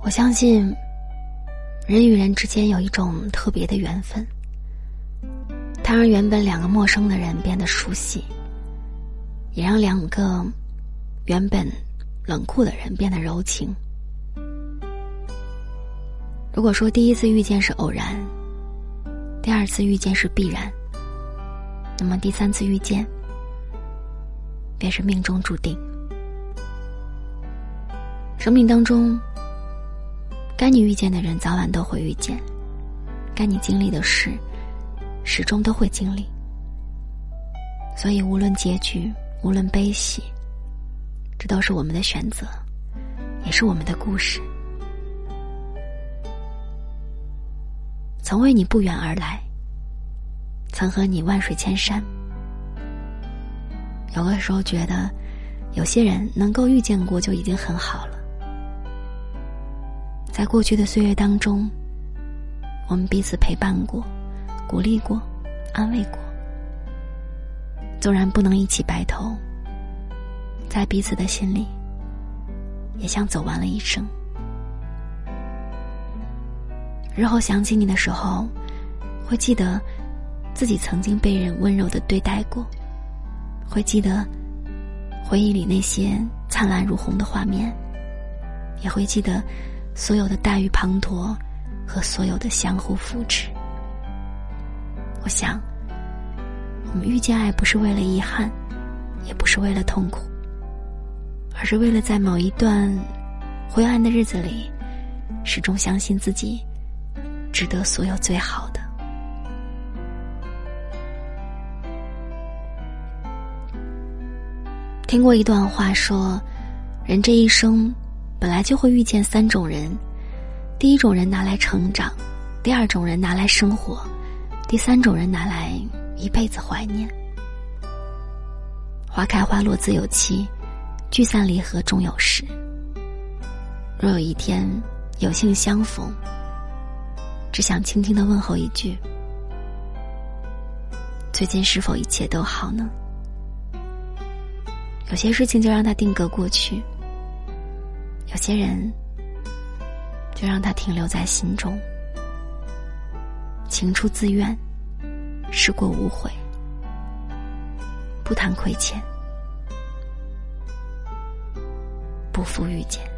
我相信，人与人之间有一种特别的缘分，它让原本两个陌生的人变得熟悉，也让两个原本冷酷的人变得柔情。如果说第一次遇见是偶然，第二次遇见是必然，那么第三次遇见便是命中注定。生命当中，该你遇见的人早晚都会遇见，该你经历的事，始终都会经历。所以，无论结局，无论悲喜，这都是我们的选择，也是我们的故事。曾为你不远而来，曾和你万水千山。有的时候觉得，有些人能够遇见过就已经很好了。在过去的岁月当中，我们彼此陪伴过，鼓励过，安慰过。纵然不能一起白头，在彼此的心里，也像走完了一生。日后想起你的时候，会记得自己曾经被人温柔的对待过，会记得回忆里那些灿烂如虹的画面，也会记得所有的大雨滂沱和所有的相互扶持。我想，我们遇见爱不是为了遗憾，也不是为了痛苦，而是为了在某一段灰暗的日子里，始终相信自己。值得所有最好的。听过一段话说，人这一生本来就会遇见三种人：第一种人拿来成长，第二种人拿来生活，第三种人拿来一辈子怀念。花开花落自有期，聚散离合终有时。若有一天有幸相逢。只想轻轻的问候一句：“最近是否一切都好呢？”有些事情就让它定格过去，有些人就让他停留在心中。情出自愿，事过无悔，不谈亏欠，不负遇见。